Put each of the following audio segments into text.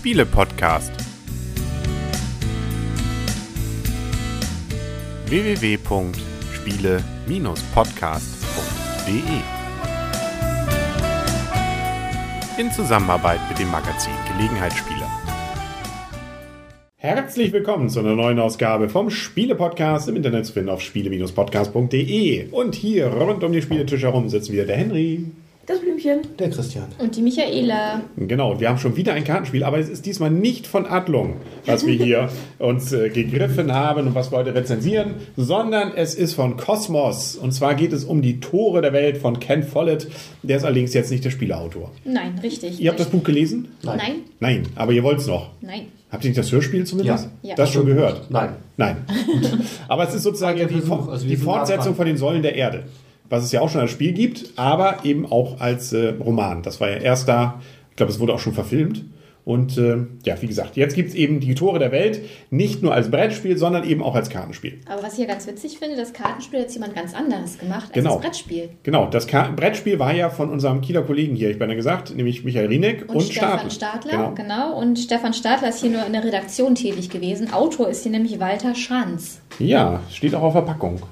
Spiele-Podcast. www.spiele-podcast.de In Zusammenarbeit mit dem Magazin Gelegenheitsspieler. Herzlich willkommen zu einer neuen Ausgabe vom Spiele-Podcast im Internet zu finden auf spiele-podcast.de. Und hier rund um die Spieletische herum sitzen wieder der Henry. Das Blümchen. Der Christian. Und die Michaela. Genau, wir haben schon wieder ein Kartenspiel, aber es ist diesmal nicht von Adlung, was wir hier uns äh, gegriffen haben und was wir heute rezensieren, sondern es ist von Kosmos. Und zwar geht es um die Tore der Welt von Ken Follett. Der ist allerdings jetzt nicht der Spieleautor. Nein, richtig. Ihr habt das Buch gelesen? Nein. Nein. Nein, aber ihr wollt es noch. Nein. Habt ihr nicht das Hörspiel zumindest? Ja. Ja. Das schon gehört? Nein. Nein. aber es ist sozusagen die, Versuch, also die Fortsetzung von den Säulen der Erde. Was es ja auch schon als Spiel gibt, aber eben auch als äh, Roman. Das war ja erst da, ich glaube, es wurde auch schon verfilmt. Und äh, ja, wie gesagt, jetzt gibt es eben die Tore der Welt, nicht nur als Brettspiel, sondern eben auch als Kartenspiel. Aber was ich ja ganz witzig finde, das Kartenspiel hat jetzt jemand ganz anderes gemacht als Genau. das Brettspiel. Genau, das Ka Brettspiel war ja von unserem Kieler Kollegen hier, ich bin ja gesagt, nämlich Michael Rieneck und, Und, Stefan Stadler. Genau. genau. Und Stefan Stadler ist hier nur in der Redaktion tätig gewesen. Autor ist hier nämlich Walter Schranz. Ja, steht auch auf der Packung. Ja,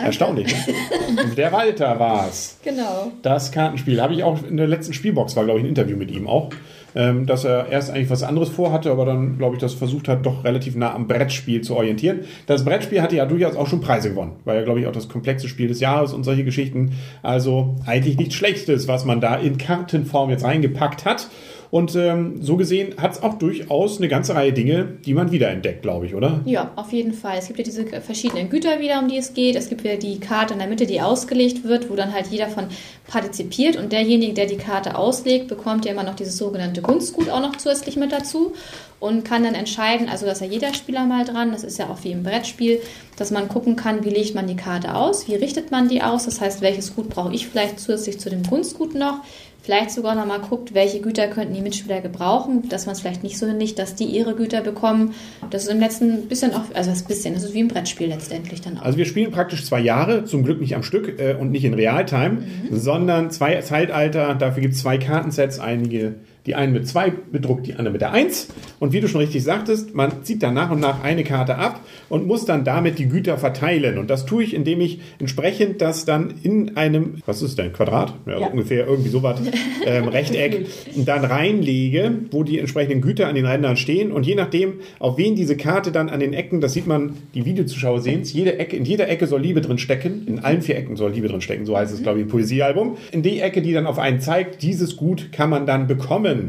Danke. erstaunlich. Der Walter war's. Genau. Das Kartenspiel habe ich auch in der letzten Spielbox, war glaube ich ein Interview mit ihm auch, ähm, dass er erst eigentlich was anderes vorhatte, aber dann glaube ich das versucht hat, doch relativ nah am Brettspiel zu orientieren. Das Brettspiel hatte ja durchaus auch schon Preise gewonnen, war ja glaube ich auch das komplexe Spiel des Jahres und solche Geschichten. Also eigentlich nichts Schlechtes, was man da in Kartenform jetzt reingepackt hat. Und ähm, so gesehen hat es auch durchaus eine ganze Reihe Dinge, die man wiederentdeckt, glaube ich, oder? Ja, auf jeden Fall. Es gibt ja diese verschiedenen Güter wieder, um die es geht. Es gibt wieder die Karte in der Mitte, die ausgelegt wird, wo dann halt jeder von partizipiert. Und derjenige, der die Karte auslegt, bekommt ja immer noch dieses sogenannte Kunstgut auch noch zusätzlich mit dazu und kann dann entscheiden, also dass ja jeder Spieler mal dran, das ist ja auch wie im Brettspiel, dass man gucken kann, wie legt man die Karte aus, wie richtet man die aus, das heißt, welches Gut brauche ich vielleicht zusätzlich zu dem Kunstgut noch, vielleicht sogar noch mal guckt, welche Güter könnten die Mitspieler gebrauchen, dass man es vielleicht nicht so hinlegt, dass die ihre Güter bekommen. Das ist im letzten bisschen auch, also das bisschen, das ist wie ein Brettspiel letztendlich dann auch. Also wir spielen praktisch zwei Jahre, zum Glück nicht am Stück äh, und nicht in Realtime, sondern zwei Zeitalter. Dafür gibt es zwei Kartensets, einige, die einen mit zwei bedruckt, die andere mit der eins. Und wie du schon richtig sagtest, man zieht dann nach und nach eine Karte ab und muss dann damit die Güter verteilen. Und das tue ich, indem ich entsprechend das dann in einem, was ist denn, Quadrat? Ja, Ja. ungefähr irgendwie sowas, ähm, Rechteck, dann reinlege, wo die entsprechenden Güter an den Rändern stehen. Und je nachdem, auf wen diese Karte dann an den Ecken, das sieht man, die Videozuschauer sehen es, jede Ecke, in jeder Ecke soll Liebe drin stecken. In allen vier Ecken soll Liebe drin stecken, so heißt es, glaube ich, im Poesiealbum. In die Ecke, die dann auf einen zeigt, dieses Gut kann man dann bekommen.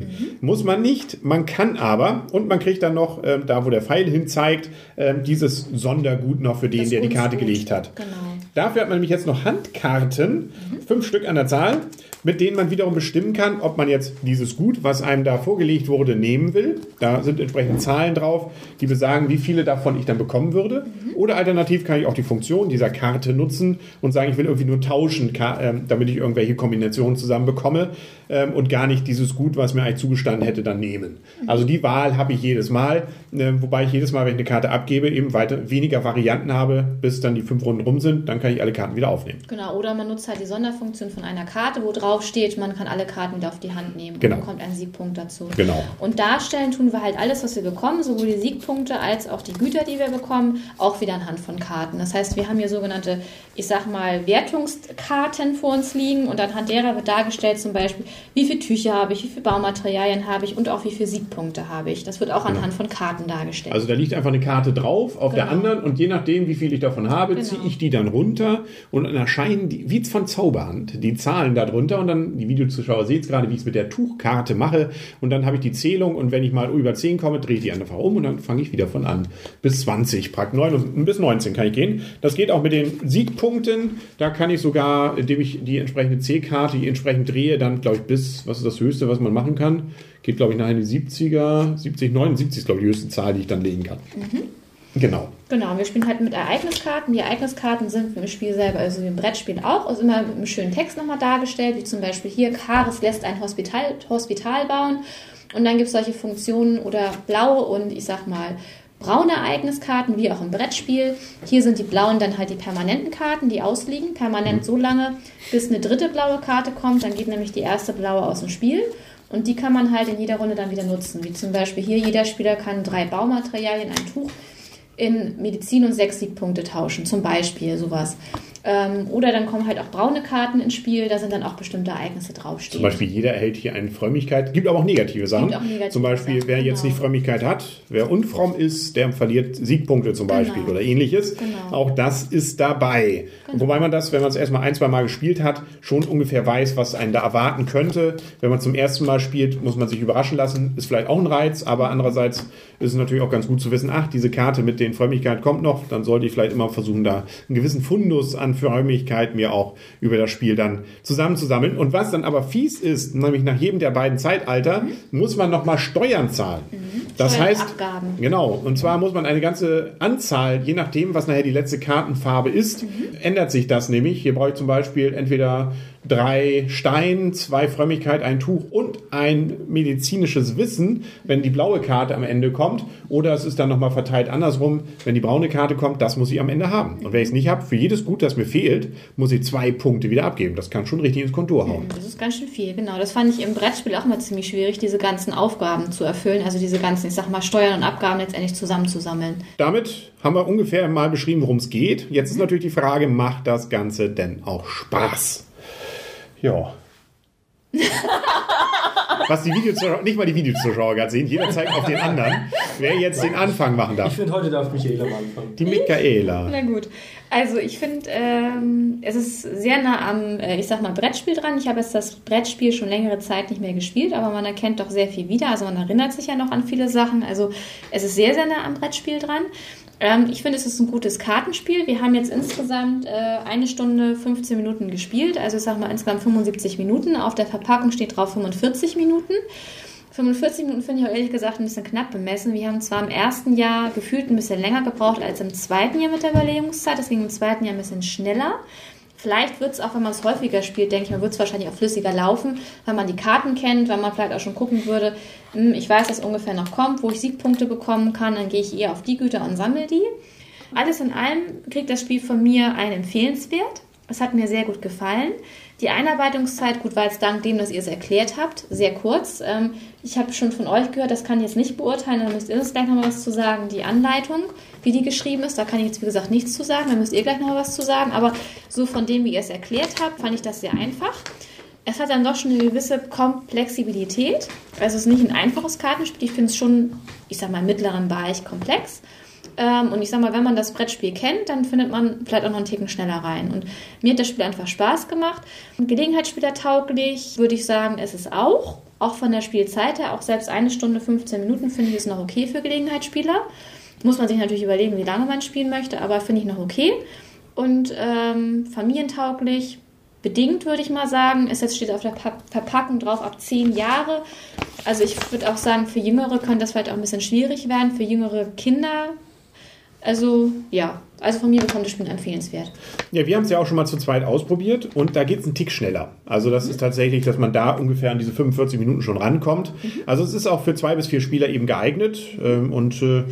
Muss man nicht, man kann aber. Und man kriegt dann noch, ähm, da wo der Pfeil hin zeigt, ähm, dieses Sondergut noch für den, Das der die Karte Kunstgut. gelegt hat. Genau. Dafür hat man nämlich jetzt noch Handkarten, fünf Stück an der Zahl, mit denen man wiederum bestimmen kann, ob man jetzt dieses Gut, was einem da vorgelegt wurde, nehmen will. Da sind entsprechend Zahlen drauf, die besagen, wie viele davon ich dann bekommen würde. Oder alternativ kann ich auch die Funktion dieser Karte nutzen und sagen, ich will irgendwie nur tauschen, ähm, damit ich irgendwelche Kombinationen zusammen bekomme ähm, und gar nicht dieses Gut, was mir eigentlich zugestanden hätte, dann nehmen. Also die Wahl habe ich jedes Mal, äh, wobei ich jedes Mal, wenn ich eine Karte abgebe, eben weiter weniger Varianten habe, bis dann die fünf Runden rum sind. Dann kann ich alle Karten wieder aufnehmen. Genau, oder man nutzt halt die Sonderfunktion von einer Karte, wo drauf steht, man kann alle Karten wieder auf die Hand nehmen. Genau. Und bekommt einen Siegpunkt dazu. Genau. Und darstellen tun wir halt alles, was wir bekommen, sowohl die Siegpunkte als auch die Güter, die wir bekommen, auch wieder anhand von Karten. Das heißt, wir haben hier sogenannte, ich sag mal, Wertungskarten vor uns liegen und anhand derer wird dargestellt zum Beispiel, wie viele Tücher habe ich, wie viele Baumaterialien habe ich und auch wie viele Siegpunkte habe ich. Das wird auch anhand von Karten dargestellt. Also da liegt einfach eine Karte drauf auf der Genau. anderen und je nachdem, wie viel ich davon habe, Genau. ziehe ich die dann runter und dann erscheinen die, wie von Zauberhand, die Zahlen da drunter und dann, die Videozuschauer sehen es gerade, wie ich es mit der Tuchkarte mache und dann habe ich die Zählung und wenn ich mal über 10 komme, drehe ich die einfach um und dann fange ich wieder von an. Bis 20, praktisch 9, bis 19 kann ich gehen. Das geht auch mit den Siegpunkten, da kann ich sogar, indem ich die entsprechende C-Karte, die entsprechend drehe, dann glaube ich bis, was ist das Höchste, was man machen kann? Geht glaube ich nachher in die 70er, 70, 79 ist glaube ich die höchste Zahl, die ich dann legen kann. Genau. Genau, wir spielen halt mit Ereigniskarten. Die Ereigniskarten sind im Spiel selber, also wie im Brettspiel auch, also immer mit einem schönen Text nochmal dargestellt, wie zum Beispiel hier, Karis lässt ein Hospital, Hospital bauen. Und dann gibt es solche Funktionen oder blaue und ich sag mal braune Ereigniskarten, wie auch im Brettspiel. Hier sind die blauen dann halt die permanenten Karten, die ausliegen. Permanent so lange, bis eine dritte blaue Karte kommt. Dann geht nämlich die erste blaue aus dem Spiel. Und die kann man halt in jeder Runde dann wieder nutzen. Wie zum Beispiel hier, jeder Spieler kann drei Baumaterialien, ein Tuch in Medizin und sechs Siegpunkte tauschen. Zum Beispiel sowas. Ähm, oder dann kommen halt auch braune Karten ins Spiel, da sind dann auch bestimmte Ereignisse draufstehen. Zum Beispiel jeder erhält hier eine Frömmigkeit. Gibt aber auch negative Sachen. Gibt auch negative zum Beispiel, Sachen, wer jetzt genau. nicht Frömmigkeit hat, wer unfromm ist, der verliert Siegpunkte zum Beispiel Genau. oder ähnliches. Genau. Auch das ist dabei. Genau. Wobei man das, wenn man es erstmal ein, zwei Mal gespielt hat, schon ungefähr weiß, was einen da erwarten könnte. Wenn man zum ersten Mal spielt, muss man sich überraschen lassen. Ist vielleicht auch ein Reiz, aber andererseits ist es natürlich auch ganz gut zu wissen, ach, diese Karte mit den Frömmigkeit kommt noch, dann sollte ich vielleicht immer versuchen, da einen gewissen Fundus an Frömmigkeit mir auch über das Spiel dann zusammenzusammeln. Und was dann aber fies ist, nämlich nach jedem der beiden Zeitalter, muss man nochmal Steuern zahlen. Das Steuern und heißt, Abgaben. genau, und zwar muss man eine ganze Anzahl, je nachdem, was nachher die letzte Kartenfarbe ist, ändert sich das nämlich. Hier brauche ich zum Beispiel entweder drei Stein, zwei Frömmigkeit, ein Tuch und ein medizinisches Wissen, wenn die blaue Karte am Ende kommt. Oder es ist dann nochmal verteilt andersrum, wenn die braune Karte kommt, das muss ich am Ende haben. Und wenn ich es nicht habe, für jedes Gut, das mir fehlt, muss ich zwei Punkte wieder abgeben. Das kann schon richtig ins Kontor hauen. Das ist ganz schön viel, genau. Das fand ich im Brettspiel auch mal ziemlich schwierig, diese ganzen Aufgaben zu erfüllen. Also diese ganzen, ich sag mal, Steuern und Abgaben letztendlich zusammenzusammeln. Damit haben wir ungefähr mal beschrieben, worum es geht. Jetzt ist natürlich die Frage, macht das Ganze denn auch Spaß? Ja. Was die Videozuschauer, nicht mal die Videozuschauer gerade sehen, jeder zeigt auf den anderen, wer jetzt den Anfang machen Ich darf. finde, heute darf Michaela mal anfangen. Die Michaela. Na gut. Also ich finde, ähm, es ist sehr nah am, äh, ich sag mal, Brettspiel dran. Ich habe jetzt das Brettspiel schon längere Zeit nicht mehr gespielt, aber man erkennt doch sehr viel wieder. Also man erinnert sich ja noch an viele Sachen. Also es ist sehr, sehr nah am Brettspiel dran. Ähm, ich finde, es ist ein gutes Kartenspiel. Wir haben jetzt insgesamt äh, eine Stunde 15 Minuten gespielt. Also ich sag mal insgesamt 75 Minuten. Auf der Verpackung steht drauf 45 Minuten. 45 Minuten finde ich auch ehrlich gesagt ein bisschen knapp bemessen. Wir haben zwar im ersten Jahr gefühlt ein bisschen länger gebraucht als im zweiten Jahr mit der Überlegungszeit, deswegen im zweiten Jahr ein bisschen schneller. Vielleicht wird es auch, wenn man es häufiger spielt, denke ich mal, wird es wahrscheinlich auch flüssiger laufen, wenn man die Karten kennt, wenn man vielleicht auch schon gucken würde, hm, ich weiß, dass ungefähr noch kommt, wo ich Siegpunkte bekommen kann, dann gehe ich eher auf die Güter und sammle die. Alles in allem kriegt das Spiel von mir einen Empfehlenswert. Es hat mir sehr gut gefallen. Die Einarbeitungszeit, gut, war jetzt dank dem, dass ihr es erklärt habt, sehr kurz. Ähm, ich habe schon von euch gehört, das kann ich jetzt nicht beurteilen, da müsst ihr uns gleich noch mal was zu sagen. Die Anleitung, wie die geschrieben ist, da kann ich jetzt, wie gesagt, nichts zu sagen, da müsst ihr gleich noch mal was zu sagen. Aber so von dem, wie ihr es erklärt habt, fand ich das sehr einfach. Es hat dann doch schon eine gewisse Komplexibilität. Also es ist nicht ein einfaches Kartenspiel, ich finde es schon, ich sag mal, im mittleren Bereich komplex. Ähm, und ich sag mal, wenn man das Brettspiel kennt, dann findet man vielleicht auch noch einen Ticken schneller rein. Und mir hat das Spiel einfach Spaß gemacht. Gelegenheitsspieler tauglich, würde ich sagen, ist es auch. Auch von der Spielzeit her, auch selbst eine Stunde 15 Minuten finde ich es noch okay für Gelegenheitsspieler. Muss man sich natürlich überlegen, wie lange man spielen möchte, aber finde ich noch okay. Und ähm, familientauglich, bedingt würde ich mal sagen, ist jetzt steht auf der Pa- Verpackung drauf ab 10 Jahre. Also ich würde auch sagen, für Jüngere könnte das vielleicht auch ein bisschen schwierig werden, für jüngere Kinder. Also ja, also von mir bekommt das Spiel empfehlenswert. Ja, wir haben es ja auch schon mal zu zweit ausprobiert und da geht es einen Tick schneller. Also das ist tatsächlich, dass man da ungefähr an diese 45 Minuten schon rankommt. Also es ist auch für zwei bis vier Spieler eben geeignet ähm, und äh,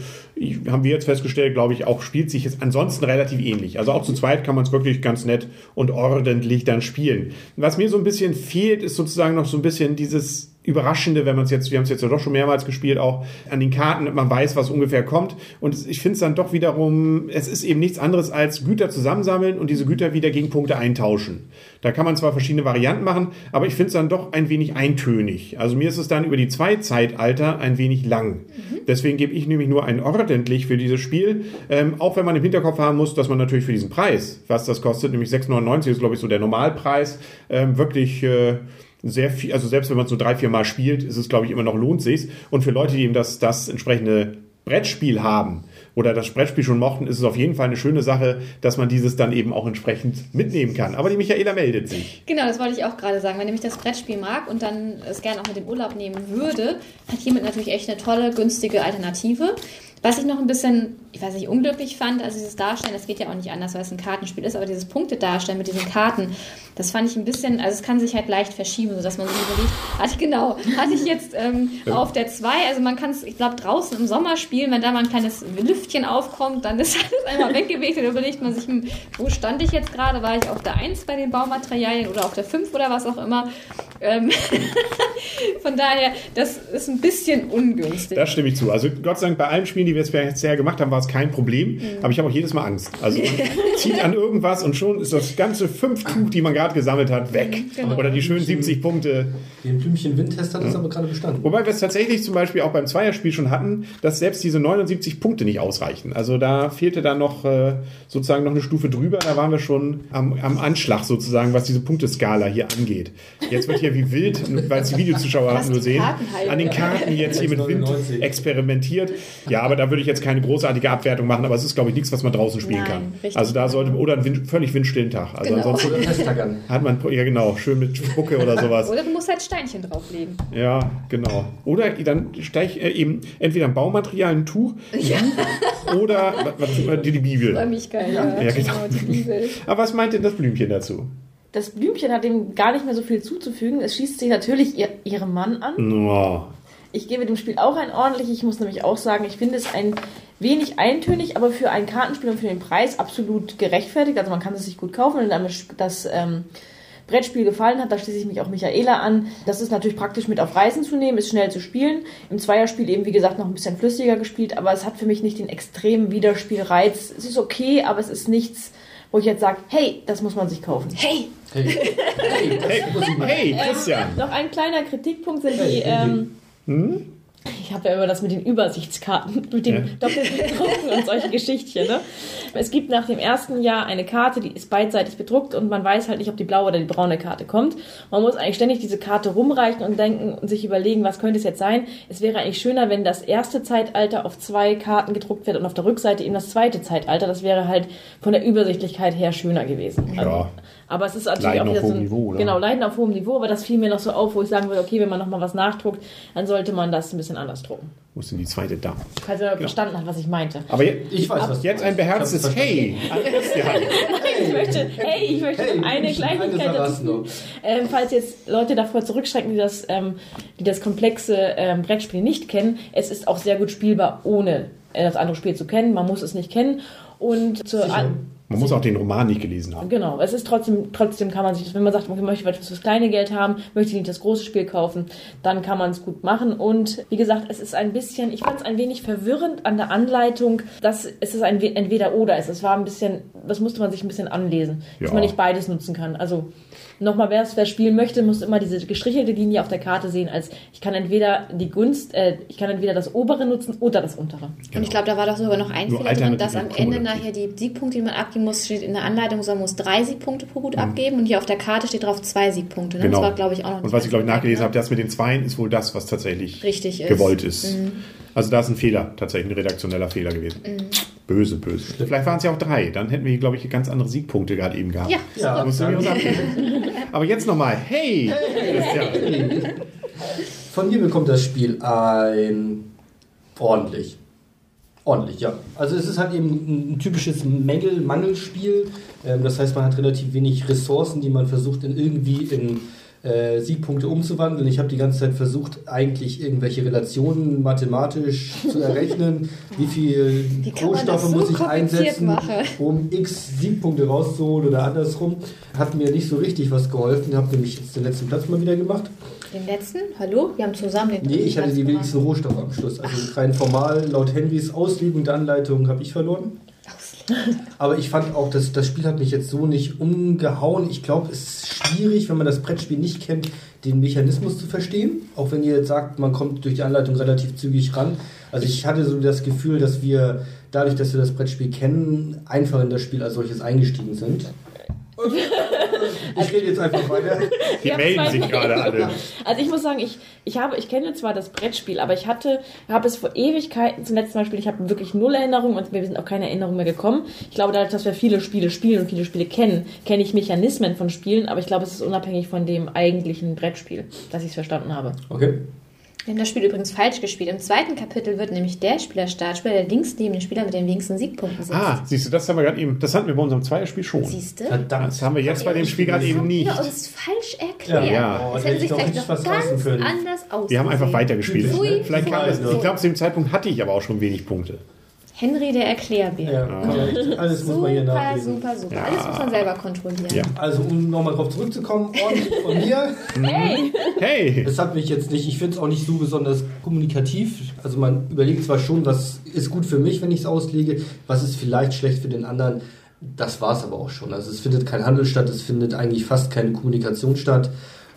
haben wir jetzt festgestellt, glaube ich, auch spielt sich jetzt ansonsten relativ ähnlich. Also auch zu zweit kann man es wirklich ganz nett und ordentlich dann spielen. Was mir so ein bisschen fehlt, ist sozusagen noch so ein bisschen dieses Überraschende, wenn man es jetzt, wir haben es jetzt ja doch schon mehrmals gespielt, auch an den Karten, man weiß, was ungefähr kommt. Und ich finde es dann doch wiederum, es ist eben nichts anderes als Güter zusammensammeln und diese Güter wieder gegen Punkte eintauschen. Da kann man zwar verschiedene Varianten machen, aber ich finde es dann doch ein wenig eintönig. Also mir ist es dann über die zwei Zeitalter ein wenig lang. Deswegen gebe ich nämlich nur ein ordentlich für dieses Spiel. Ähm, auch wenn man im Hinterkopf haben muss, dass man natürlich für diesen Preis, was das kostet, nämlich 6,99 ist, glaube ich, so der Normalpreis, ähm, wirklich äh, sehr viel, also selbst wenn man es so drei, vier Mal spielt, ist es, glaube ich, immer noch lohnt sich's. Und für Leute, die eben das, das entsprechende Brettspiel haben oder das Brettspiel schon mochten, ist es auf jeden Fall eine schöne Sache, dass man dieses dann eben auch entsprechend mitnehmen kann. Aber die Michaela meldet sich. Genau, das wollte ich auch gerade sagen. Wenn nämlich das Brettspiel mag und dann es gerne auch mit dem Urlaub nehmen würde, hat hiermit natürlich echt eine tolle, günstige Alternative. Was ich noch ein bisschen ich weiß nicht, unglücklich fand, also dieses Darstellen, das geht ja auch nicht anders, weil es ein Kartenspiel ist, aber dieses Punktedarstellen mit diesen Karten, das fand ich ein bisschen, also es kann sich halt leicht verschieben, sodass man sich überlegt, hatte ich genau, hatte ich jetzt ähm, auf der 2, also man kann es, ich glaube, draußen im Sommer spielen, wenn da mal ein kleines Lüftchen aufkommt, dann ist alles einmal weggewegt und überlegt man sich, hm, wo stand ich jetzt gerade, war ich auf der 1 bei den Baumaterialien oder auf der 5 oder was auch immer. Ähm Von daher, das ist ein bisschen ungünstig. Da stimme ich zu. Also Gott sei Dank, bei allen Spielen, die wir jetzt bisher gemacht haben, war es kein Problem. Mhm. Aber ich habe auch jedes Mal Angst. Also man zieht an irgendwas und schon ist das ganze Fünftuch, die man gerade gesammelt hat, weg. Genau. Oder die schönen 70 Punkte. Den Blümchen Windtest hat das aber gerade bestanden. Wobei wir es tatsächlich zum Beispiel auch beim Zweierspiel schon hatten, dass selbst diese 79 Punkte nicht ausreichen. Also da fehlte dann noch äh, sozusagen noch eine Stufe drüber. Da waren wir schon am, am Anschlag sozusagen, was diese Punkteskala hier angeht. Jetzt wird hier wie wild, weil es die Videozuschauer nur sehen, an den Karten jetzt hier mit Wind experimentiert. Ja, aber da würde ich jetzt keine großartige Abwertung machen, aber es ist, glaube ich, nichts, was man draußen spielen Nein, kann. Also da sollte, oder ein Wind, völlig windstillen Tag. Also genau. ansonsten hat man, ja genau, schön mit Spucke oder sowas. Oder du musst halt Steinchen drauflegen. Ja, genau. Oder dann steig äh, eben entweder ein Baumaterial, ein Tuch ja. oder was, was, die, die Bibel. Das war mich geil. Ja, ja genau. genau aber was meint denn das Blümchen dazu? das Blümchen hat dem gar nicht mehr so viel zuzufügen. Es schießt sich natürlich ihr, ihrem Mann an. Oh. Ich gebe dem Spiel auch ein ordentlich. Ich muss nämlich auch sagen, ich finde es ein wenig eintönig, aber für ein Kartenspiel und für den Preis absolut gerechtfertigt. Also man kann es sich gut kaufen. Wenn einem das ähm, Brettspiel gefallen hat, da schließe ich mich auch Michaela an. Das ist natürlich praktisch mit auf Reisen zu nehmen, ist schnell zu spielen. Im Zweierspiel eben, wie gesagt, noch ein bisschen flüssiger gespielt, aber es hat für mich nicht den extremen Wiederspielreiz. Es ist okay, aber es ist nichts wo ich jetzt sage, hey, das muss man sich kaufen. Hey! Hey, hey, hey, hey Christian! Ähm, noch ein kleiner Kritikpunkt sind die... Ähm, hm? Ich habe ja immer das mit den Übersichtskarten, mit den ja. doppelten Drucken und solche Geschichtchen. Ne? Es gibt nach dem ersten Jahr eine Karte, die ist beidseitig bedruckt und man weiß halt nicht, ob die blaue oder die braune Karte kommt. Man muss eigentlich ständig diese Karte rumreichen und denken und sich überlegen, was könnte es jetzt sein. Es wäre eigentlich schöner, wenn das erste Zeitalter auf zwei Karten gedruckt wird und auf der Rückseite eben das zweite Zeitalter. Das wäre halt von der Übersichtlichkeit her schöner gewesen. Ja. Also, aber es ist natürlich Leiden auch wieder so ein, Niveau, oder? genau Leiden auf hohem Niveau. Aber das fiel mir noch so auf, wo ich sagen würde, okay, wenn man noch mal was nachdruckt, dann sollte man das ein bisschen anders drucken. Wo ist denn die zweite da? Falls er genau. verstanden hat, was ich meinte. Aber jetzt, ich weiß, was jetzt ein beherztes Hey. an Christian. Nein, ich möchte, hey, ich möchte hey, eine Kleinigkeit dazu. Ähm, falls jetzt Leute davor zurückschrecken, die das, ähm, die das komplexe ähm, Brettspiel nicht kennen, es ist auch sehr gut spielbar, ohne das andere Spiel zu kennen. Man muss es nicht kennen. Und zur, man muss auch den Roman nicht gelesen haben. Genau, es ist trotzdem, trotzdem kann man sich, wenn man sagt, man möchte etwas fürs kleine Geld haben, möchte nicht das große Spiel kaufen, dann kann man es gut machen. Und wie gesagt, es ist ein bisschen, ich fand es ein wenig verwirrend an der Anleitung, dass es ist ein entweder oder ist. Es war ein bisschen, das musste man sich ein bisschen anlesen, ja. dass man nicht beides nutzen kann. Also nochmal, wer es spielen möchte, muss immer diese gestrichelte Linie auf der Karte sehen, als ich kann entweder die Gunst, äh, ich kann entweder das obere nutzen oder das untere. Genau. Und ich glaube, da war doch sogar noch ein Fehler drin, dass am Ende nachher die Siegpunkte, die man abgeben muss, steht in der Anleitung, man muss drei Siegpunkte pro Gut mhm. abgeben und hier auf der Karte steht drauf zwei Siegpunkte. Ne? Genau. Das war, glaube ich, auch noch Und was ich, glaube ich, nachgelesen ne? habe, das mit den Zweien ist wohl das, was tatsächlich Richtig gewollt ist. ist. Mhm. Also da ist ein Fehler, tatsächlich ein redaktioneller Fehler gewesen. Mhm. Böse, böse. Vielleicht waren es ja auch drei. Dann hätten wir hier, glaube ich, ganz andere Siegpunkte gerade eben gehabt. Ja, ja. Das Aber jetzt nochmal. Hey! hey. Von mir bekommt das Spiel ein ordentlich. Ordentlich, ja. Also es ist halt eben ein typisches Mängel-Mangelspiel. Ähm, das heißt, man hat relativ wenig Ressourcen, die man versucht in irgendwie in äh, Siegpunkte umzuwandeln. Ich habe die ganze Zeit versucht, eigentlich irgendwelche Relationen mathematisch zu errechnen. wie viel Rohstoffe so muss ich einsetzen, machen? um x Siegpunkte rauszuholen oder andersrum. Hat mir nicht so richtig was geholfen. Ich habe nämlich jetzt den letzten Platz mal wieder gemacht. Den letzten? Hallo? Wir haben zusammen den Nee, ich hatte die wenigsten Rohstoffe am Schluss. Also rein formal, laut Henrys Auslegung der Anleitung, habe ich verloren. Aber ich fand auch, dass das Spiel hat mich jetzt so nicht umgehauen. Ich glaube, es ist schwierig, wenn man das Brettspiel nicht kennt, den Mechanismus zu verstehen. Auch wenn ihr jetzt sagt, man kommt durch die Anleitung relativ zügig ran. Also ich hatte so das Gefühl, dass wir dadurch, dass wir das Brettspiel kennen, einfach in das Spiel als solches eingestiegen sind. Ich rede jetzt einfach weiter. Die melden sich gerade alle. Also ich muss sagen, ich, ich, habe, ich kenne zwar das Brettspiel, aber ich hatte, habe es vor Ewigkeiten zum letzten Mal gespielt. Ich habe wirklich null Erinnerungen und mir sind auch keine Erinnerungen mehr gekommen. Ich glaube, dadurch, dass wir viele Spiele spielen und viele Spiele kennen, kenne ich Mechanismen von Spielen, aber ich glaube, es ist unabhängig von dem eigentlichen Brettspiel, dass ich es verstanden habe. Okay. Wir haben das Spiel übrigens falsch gespielt. Im zweiten Kapitel wird nämlich der Spieler Startspieler, der links neben den Spieler mit den wenigsten Siegpunkten sitzt. Ah, siehst du, das haben wir gerade eben, das hatten wir bei unserem Zweierspiel schon. Siehst du? Verdammt. Das haben wir jetzt bei dem Spiel gerade eben nicht. Ja, uns falsch erklärt. Ja. Oh, Das da hätte sich ich doch vielleicht noch ganz anders aus. Wir haben einfach weitergespielt. Pfui. Vielleicht kam das, Pfui. ich glaube, zu dem Zeitpunkt hatte ich aber auch schon wenig Punkte. Henry der Erklärbär. Ja, ja, alles muss man hier Super, nachlesen. super, super. Ja. Alles muss man selber kontrollieren. Ja. Also, um nochmal drauf zurückzukommen, ordentlich von mir. Hey! Das hat mich jetzt nicht, ich finde es auch nicht so besonders kommunikativ. Also man überlegt zwar schon, was ist gut für mich, wenn ich es auslege, was ist vielleicht schlecht für den anderen. Das war es aber auch schon. Also es findet kein Handel statt, es findet eigentlich fast keine Kommunikation statt.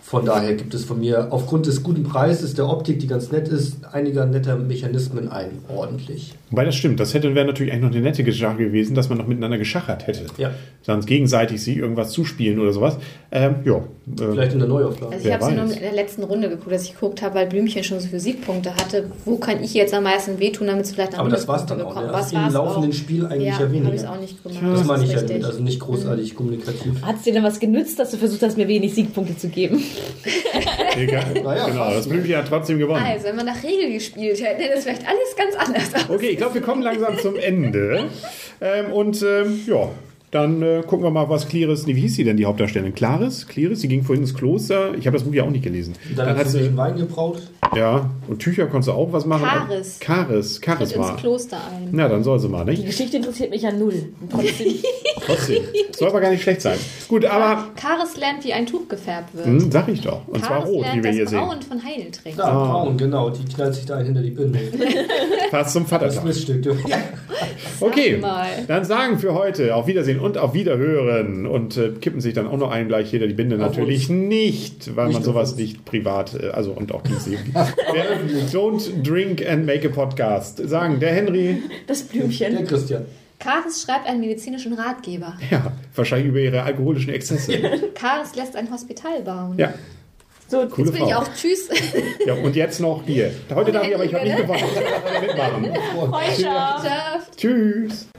Von daher gibt es von mir aufgrund des guten Preises, der Optik, die ganz nett ist, einiger netter Mechanismen ein. Ordentlich. Wobei das stimmt, das hätte wäre natürlich eigentlich noch eine nette Sache gewesen, dass man noch miteinander geschachert hätte. Ja. Sonst gegenseitig sich irgendwas zuspielen oder sowas. Ähm, ja. Äh, Vielleicht in der Neuauflage. Also ich habe es nur in der letzten Runde geguckt, dass ich geguckt habe, weil Blümchen schon so viele Siegpunkte hatte. Wo kann ich jetzt am meisten wehtun, damit sie vielleicht noch Aber das war's Minuspunkte dann auch. Ne? Was im laufenden auch? Spiel eigentlich ja, ja, habe weniger. ich auch nicht gemacht. das meine ich ist ja richtig. damit. Also nicht großartig kommunikativ. Hat es dir denn was genützt, dass du versucht hast, mir wenig Siegpunkte zu geben? egal. Naja, genau, das Blümchen hat trotzdem gewonnen. Also, wenn man nach Regel gespielt hätte, hätte das vielleicht alles ganz anders aus. Okay, ich glaube, wir kommen langsam zum Ende. Ähm, und ähm, ja, dann äh, gucken wir mal, was Claris, nee, wie hieß sie denn, die Hauptdarstellerin? Claris? Claris, die ging vorhin ins Kloster. Ich habe das Buch ja auch nicht gelesen. Dann, Dann hat sie sich sie, einen Wein gebraut. ja, und Tücher konntest du auch was machen. Charis. Charis, Tritt ins Charisma. Kloster ein. Na, dann soll sie mal, Die nicht? Geschichte interessiert mich ja null. Und trotzdem, Trotzdem. Soll aber gar nicht schlecht sein. Gut, aber, Charis lernt, wie ein Tuch gefärbt wird. hm, sag ich doch. Und zwar Charis rot, lernt wie wir das hier sehen. Brauen von Heil trinken. Da, braun, genau. Die knallt sich da hinter die Binde. Fast zum Das Vatertag. Missstück. du. Ja. Okay, mal. dann sagen für heute auf Wiedersehen und auf Wiederhören und äh, kippen sich dann auch noch ein gleich jeder die Binde Auf natürlich nicht, weil Nicht man sowas uns. nicht privat, äh, also und auch nicht sehen. Don't drink and make a podcast. Sagen der Henry, das Der Blümchen. Christian. Charis schreibt einen medizinischen Ratgeber. ja, wahrscheinlich über ihre alkoholischen Exzesse. Charis lässt ein Hospital bauen. Ja, So, coole Jetzt bin ich Frau. auch Tschüss. Ja, und jetzt noch hier. Heute darf ich aber, ich habe nicht gewonnen. Ich aber mitmachen. Freundschaft. Tschüss.